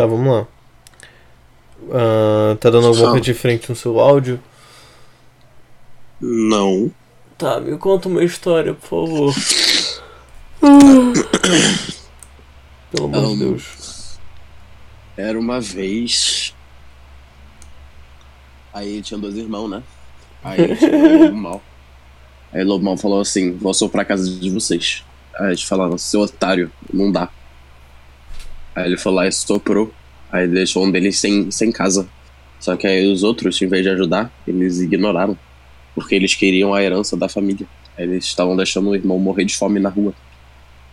Tá, vamos lá. Ah, tá dando alguma coisa diferente no seu áudio? Não. Tá, me conta uma história, por favor. Pelo amor de Um, Deus. Era uma vez. Aí tinha dois irmãos, né? Aí tinha o Lobo Mal. Aí o Lobo Mal falou assim: vou soprar a casa de vocês. Aí eles falaram: seu otário, não dá. Aí ele foi lá e soprou. Aí deixou um deles sem, sem casa. Só que aí os outros, em vez de ajudar, eles ignoraram. Porque eles queriam a herança da família. Aí eles estavam deixando o irmão morrer de fome na rua.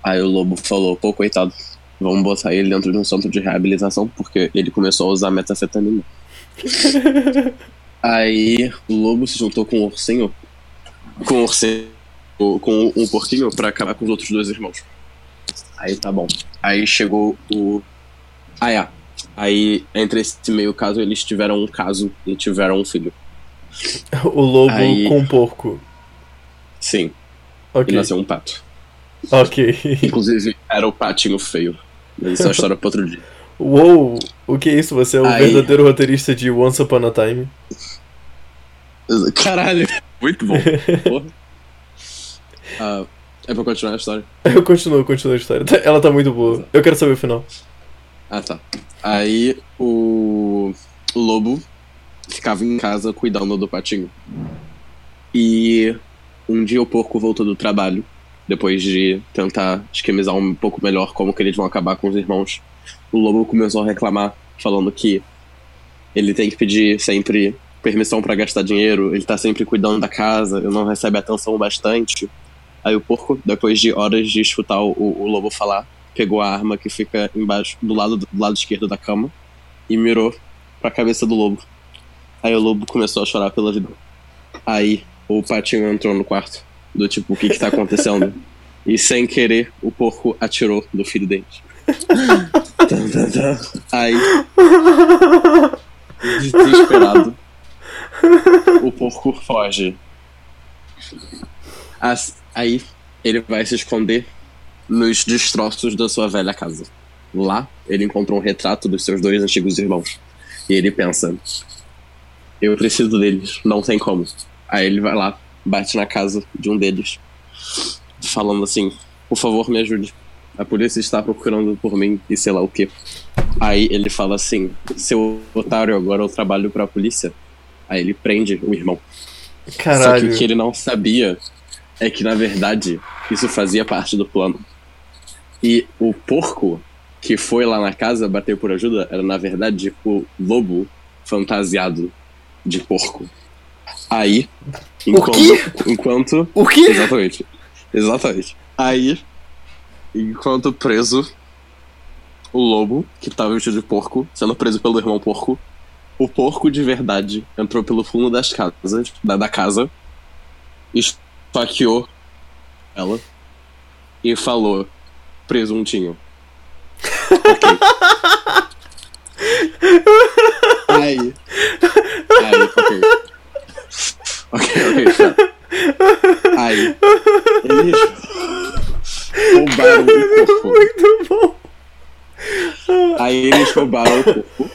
Aí o lobo falou: pô, coitado, vamos botar ele dentro de um centro de reabilitação, porque ele começou a usar metafetamina. Aí o lobo se juntou com o ursinho, com o ursinho, com um porquinho pra acabar com os outros dois irmãos. Aí tá bom. Aí chegou o. Ah, é. Aí, entre esse meio caso, eles tiveram um caso e tiveram um filho. O lobo Aí- com porco. Sim, Ok. e nasceu um pato. Ok. Inclusive, era o patinho feio. Mas isso é uma história pra outro dia. Uou! O que é isso? Você é o Aí- verdadeiro roteirista de Once Upon a Time? Caralho, muito bom. Porra. É pra continuar a história? Eu continuo, continuo a história. Tá- Ela tá muito boa. Eu quero saber o final. Ah, tá. Aí o, o lobo ficava em casa cuidando do patinho. E um dia o porco voltou do trabalho, depois de tentar esquemizar um pouco melhor como que eles vão acabar com os irmãos. O lobo começou a reclamar, falando que ele tem que pedir sempre permissão pra gastar dinheiro, ele tá sempre cuidando da casa, ele não recebe atenção bastante. Aí o porco, depois de horas de escutar o, o lobo falar, pegou a arma que fica embaixo, do lado, do lado esquerdo da cama, e mirou pra cabeça do lobo. Aí o lobo começou a chorar pela vida. Aí o patinho entrou no quarto, do tipo, o que que tá acontecendo? E sem querer, o porco atirou no filho dele. Aí, desesperado, o porco foge. As- Aí ele vai se esconder nos destroços da sua velha casa. Lá, ele encontrou um retrato dos seus dois antigos irmãos. E ele pensa: Eu preciso deles, não tem como. Aí ele vai lá, bate na casa de um deles, falando assim: Por favor, me ajude. A polícia está procurando por mim e sei lá o que. Aí ele fala assim: Seu otário, agora eu trabalho pra polícia. Aí ele prende o irmão. Só que Caralho. o que ele não sabia é que, na verdade, isso fazia parte do plano. E o porco que foi lá na casa bater por ajuda era, na verdade, o lobo fantasiado de porco. Aí, enquanto. enquanto O quê? Exatamente. Exatamente. Aí, enquanto preso, o lobo, que tava vestido de porco, sendo preso pelo irmão porco, o porco de verdade entrou pelo fundo das casas, da, da casa, esfaqueou ela e falou: presuntinho. ok. Aí. Aí, ok. Ok, ok, tá. Aí. Eles roubaram o corpo. Muito bom. Aí eles roubaram o corpo.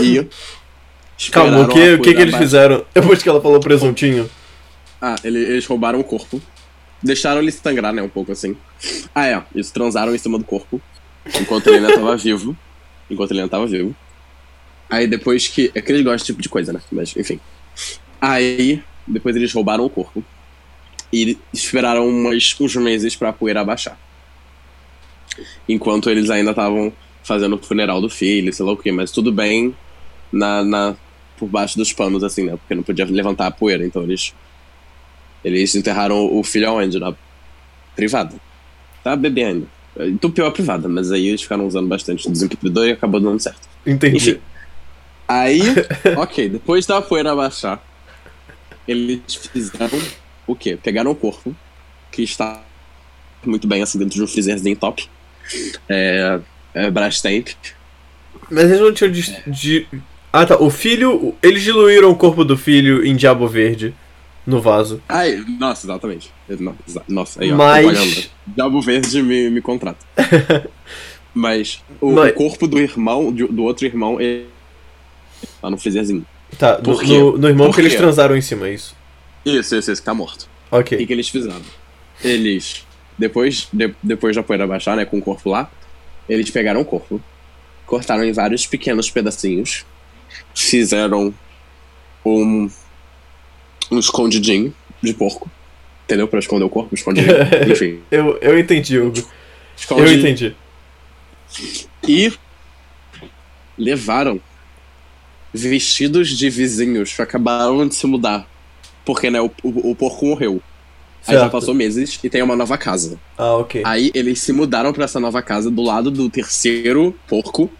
E. Calma, o que, o que, que eles fizeram depois que ela falou presuntinho? Ah, ele- eles roubaram o corpo. Deixaram ele sangrar, né? Um pouco assim. Ah, é. Eles transaram em cima do corpo. Enquanto ele ainda tava vivo. Enquanto ele ainda tava vivo. Aí depois que. É que eles gostam desse tipo de coisa, né? Mas, enfim. Aí, depois eles roubaram o corpo. E esperaram umas, uns meses pra poeira abaixar. Enquanto eles ainda estavam fazendo o funeral do filho, sei lá o quê. Mas tudo bem na, na, por baixo dos panos, assim, né? Porque não podia levantar a poeira. Então eles eles enterraram o filho aonde? Na privada. Tá bebendo. Entupiu a privada, mas aí eles ficaram usando bastante desentupidor e acabou dando certo. Entendi. Enfim. Aí, ok, depois da poeira abaixar, eles fizeram o quê? Pegaram o corpo, que está muito bem assim dentro de um freezerzinho top. É, é Brastemp. Mas eles não tinham de, de- Ah tá, o filho. Eles diluíram o corpo do filho em Diabo Verde no vaso. Ai, nossa, exatamente. No- exa- Nossa, aí ó, Mas-. Diabo Verde me, me contrata. Mas o, Mas- corpo do irmão, do, outro irmão, ele. Lá no freezerzinho. Tá, no, Por no, no irmão Por que eles transaram em cima, é isso. Isso, isso, isso, tá morto. O que, Ok. que eles fizeram? Eles, depois, de, depois da poeira baixar, né, com o corpo lá, eles pegaram o corpo, cortaram em vários pequenos pedacinhos, fizeram um, um escondidinho de porco, entendeu? Pra esconder o corpo, escondidinho, enfim. Eu, eu entendi, Hugo. Eu entendi. E levaram vestidos de vizinhos que acabaram de se mudar. Porque, né, o, o, o porco morreu. Aí já Certo. passou meses e tem uma nova casa. Ah, ok. Aí eles se mudaram pra essa nova casa do lado do terceiro porco.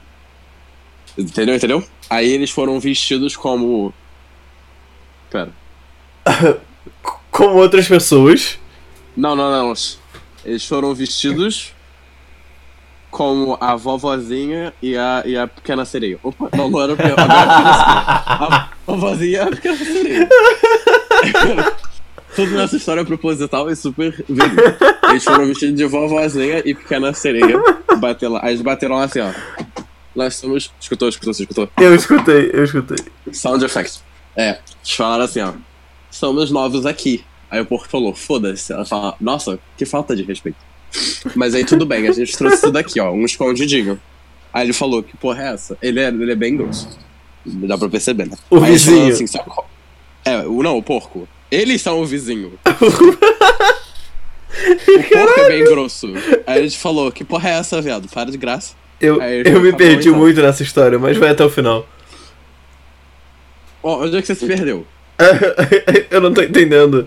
Entendeu? Entendeu? Aí eles foram vestidos como. Pera. Como outras pessoas. Não, não, não. Eles foram vestidos como a vovozinha e a, e a pequena sereia. Opa, não, não era a pequena, agora é a vovozinha e a pequena sereia. Tudo nessa história é proposital e super verídico. Eles foram vestidos de vovozinha e pequena sereia. Bater lá. Eles bateram lá assim, ó. Nós somos. Escutou, escutou, escutou? Eu escutei, eu escutei. Sound effects. É, eles falaram assim, ó. Somos novos aqui. Aí o porco falou, foda-se. Ela fala, nossa, que falta de respeito. Mas aí tudo bem, a gente trouxe tudo aqui, ó, um escondidinho. Aí ele falou, que porra é essa? Ele é, ele é bem grosso. Dá pra perceber, né? O Aí vizinho. Assim, É, o, não, o porco. Eles são o vizinho. o porco é bem grosso. Aí a gente falou, que porra é essa, viado? Para de graça. Eu, eu me perdi então. muito nessa história, mas vai até o final. Ó, onde é que você se perdeu? eu não tô entendendo.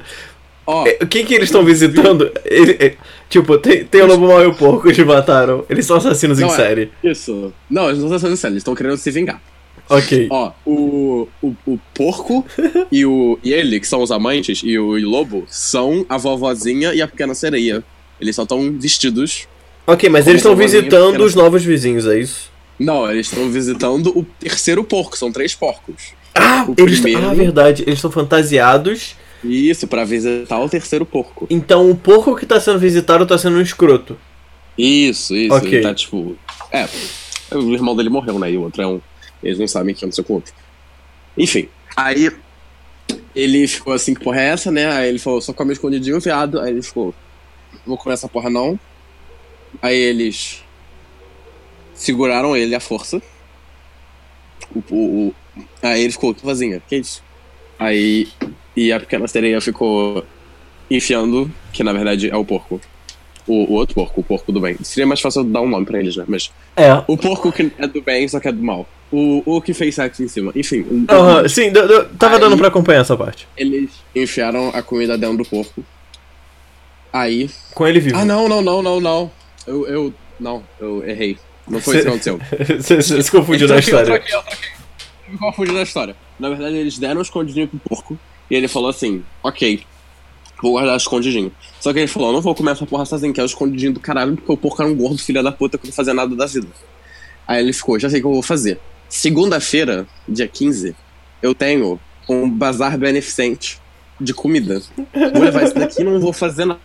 Ó, É, O que que eles estão visitando? Ele- é, tipo, tem, tem o lobo mau e o porco, eles mataram. Eles são assassinos em Não, é. série. isso. Não, eles não estão sendo sério, eles estão querendo se vingar. Ok. Ó, o, o, o porco e, o, e ele, que são os amantes, e o, e lobo, são a vovozinha e a pequena sereia. Eles só estão vestidos. Ok, mas eles estão visitando os novos vizinhos, é isso? Não, eles estão visitando o terceiro porco, são três porcos. Ah, O eles primeiro- Ah, verdade. Eles estão fantasiados. Isso, pra visitar o terceiro porco. Então o porco que tá sendo visitado tá sendo um escroto. Isso, isso. Ok. Ele tá tipo. É, o irmão dele morreu, né? E o outro é um. Eles não sabem o que aconteceu com o outro. Enfim, aí ele ficou assim, que porra é essa, né? Aí ele falou, só come escondidinho, viado. Aí ele ficou, vou comer essa porra não. Aí eles seguraram ele à força. O, o, aí ele ficou, vozinha, que isso? Aí. E a pequena sereia ficou enfiando, que na verdade é o porco. O, o outro porco, o porco do bem. Seria mais fácil dar um nome pra eles, né? Mas É. o porco que é do bem, só que é do mal. O, o que fez sexo em cima. Enfim, Aham, sim, deu- deu- tava Aí- dando pra acompanhar essa parte. eles enfiaram a comida dentro do porco. Aí. Com ele vivo. Ah, não, não, não, não, não. Eu. eu não, eu errei. Não foi isso que aconteceu. Você se confundiu na eu história. troquei, eu troquei. Eu me confundi na história. Na verdade, eles deram um escondidinho pro porco. E ele falou assim: Ok, vou guardar o escondidinho. Só que ele falou: Eu não vou comer essa porra sozinho, que é o escondidinho do caralho, porque o porco era um gordo filho da puta que não fazia nada da vida. Aí ele ficou: Já sei o que eu vou fazer. Segunda-feira, dia 15, eu tenho um bazar beneficente de comida. Vou levar isso daqui e não vou fazer nada.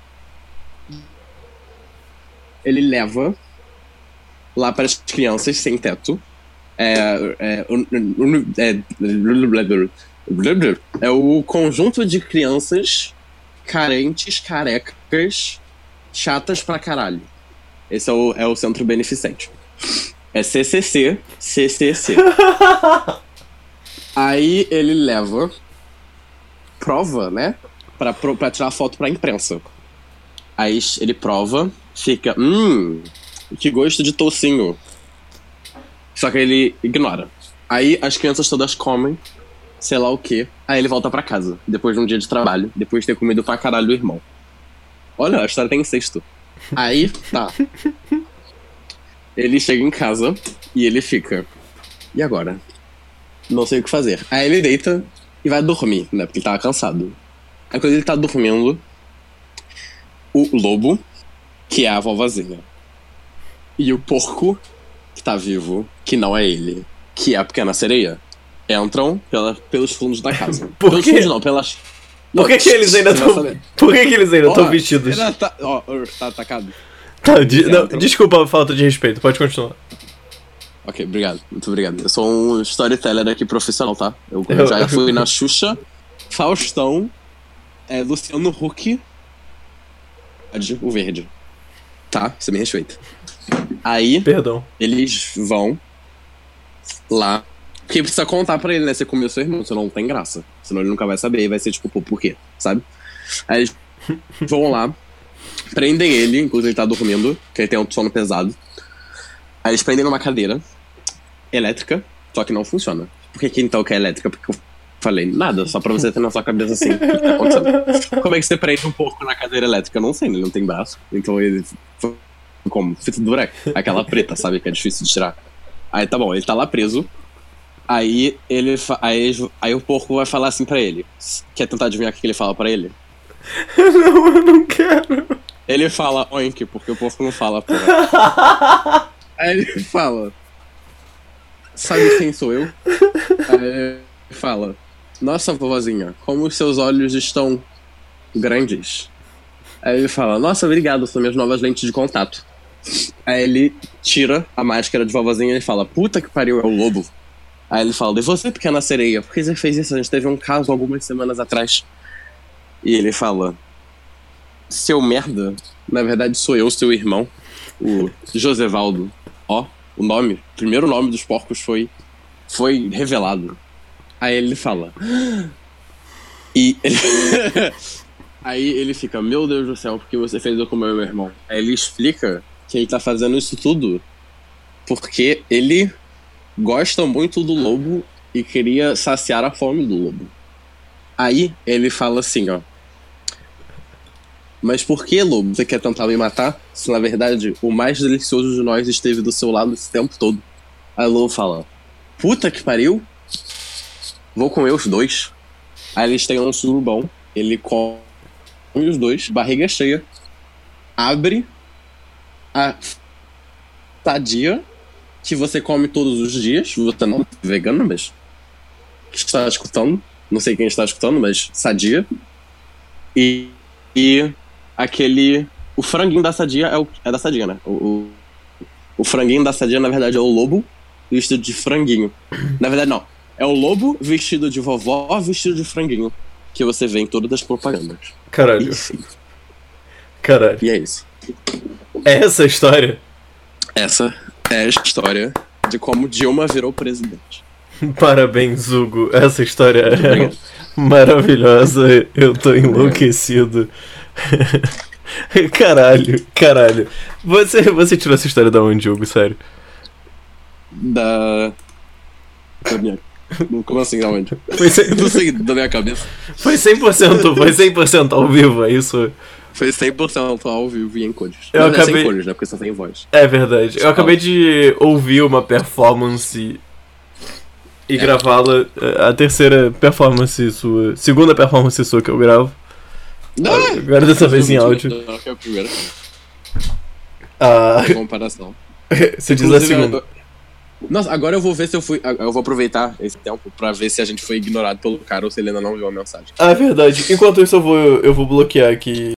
Ele leva lá para as crianças sem teto. É, é, é, é o conjunto de crianças carentes, carecas, chatas pra caralho. Esse é o, é o centro beneficente. É CCC, CCC. Aí ele leva prova, né? Pra, pra tirar foto pra imprensa. Aí ele prova, fica, hum, que gosto de tocinho. Só que ele ignora. Aí as crianças todas comem, sei lá o que. Aí ele volta pra casa, depois de um dia de trabalho, depois de ter comido pra caralho do irmão. Olha, a história tem incesto. Aí, tá. Ele chega em casa e ele fica. E agora? Não sei o que fazer. Aí ele deita e vai dormir, né? Porque ele tava cansado. Aí quando ele tá dormindo, o lobo, que é a vovozinha, e o porco, que tá vivo, que não é ele, que é a pequena sereia, entram pela, pelos fundos da casa. Por pelos quê? fundos não, pelas. Por que, que eles ainda estão. Por que, que eles ainda estão vestidos? Tá, ó, ó, tá atacado. Tá, de- não, desculpa a falta de respeito, pode continuar. Ok, obrigado. Muito obrigado. Eu sou um storyteller aqui profissional, tá? Eu, Eu- já fui na Xuxa, Faustão, é, Luciano Huck, o verde. Tá? Você me respeita. Aí, Perdão. eles vão lá. Porque precisa contar pra ele, né? Você comeu seu irmão, senão não tem graça. Senão ele nunca vai saber e vai ser tipo, pô, por quê? Sabe? Aí eles vão lá, prendem ele, enquanto ele tá dormindo, que ele tem um sono pesado. Aí eles prendem numa cadeira elétrica, só que não funciona. Por que, que então que é elétrica? Porque eu falei, nada, só pra você ter na sua cabeça assim. tá? Como é que você prende um porco na cadeira elétrica? Eu não sei, ele não tem braço. Então ele. Como? Fita do buraco. Aquela preta, sabe? Que é difícil de tirar. Aí tá bom, ele tá lá preso. Aí ele. Aí, aí o porco vai falar assim pra ele. Quer tentar adivinhar o que que ele fala pra ele? não, eu não quero. Ele fala oink, porque o porco não fala, porra. Aí ele fala. Sabe quem sou eu? Aí ele fala. Nossa, vovozinha, como os seus olhos estão grandes. Aí ele fala, nossa, obrigado, são minhas novas lentes de contato. Aí ele tira a máscara de vovozinha e fala, puta que pariu, é o lobo. Aí ele fala, e você, pequena sereia, por que você fez isso? A gente teve um caso algumas semanas atrás. E ele fala, seu merda, na verdade sou eu, seu irmão, o Josevaldo. Ó, o nome, o primeiro nome dos porcos foi foi revelado. Aí ele fala. E ele Aí ele fica, meu Deus do céu, por que você fez eu com meu irmão? Aí ele explica que ele tá fazendo isso tudo porque ele gosta muito do lobo e queria saciar a fome do lobo. Aí ele fala assim, ó. Mas por que, lobo, você quer tentar me matar? Se na verdade o mais delicioso de nós esteve do seu lado esse tempo todo. Aí o lobo fala: Puta que pariu! Vou comer os dois. Aí eles têm um surubão. Ele come os dois, barriga cheia. Abre a sadia que você come todos os dias. Você não é vegano, mas. Que está escutando. Não sei quem está escutando, mas sadia. E. E aquele. O franguinho da sadia é, o, é da sadia, né? O, o, o franguinho da sadia, na verdade, é o lobo vestido de franguinho. Na verdade, não. É o lobo vestido de vovó vestido de franguinho. Que você vê em todas as propagandas. Caralho, Enfim. Caralho. E é isso. É essa a história? Essa é a história de como Dilma virou presidente. Parabéns, Hugo. Essa história é maravilhosa. Eu tô enlouquecido. Caralho, caralho. Você, você tirou essa história da onde, Hugo? Sério? Da. Da minha. Como assim, aonde? Foi, cem- Não sei, da minha cabeça. foi 100%, foi 100% ao vivo, é isso? Foi 100% ao vivo e em cores. Eu Mas é acabei- sem cores, né? Porque só tem voz. É verdade. Eu acabei de ouvir uma performance e É. gravá-la. é, A terceira performance sua. Segunda performance sua que eu gravo. Agora dessa vez em áudio. Não, que é a primeira. Ah, comparação. você diz a segunda. Nossa, agora eu vou ver se eu fui. Eu vou aproveitar esse tempo pra ver se a gente foi ignorado pelo cara ou se ele ainda não viu a mensagem. Ah, é verdade. Enquanto isso, eu vou, eu vou bloquear aqui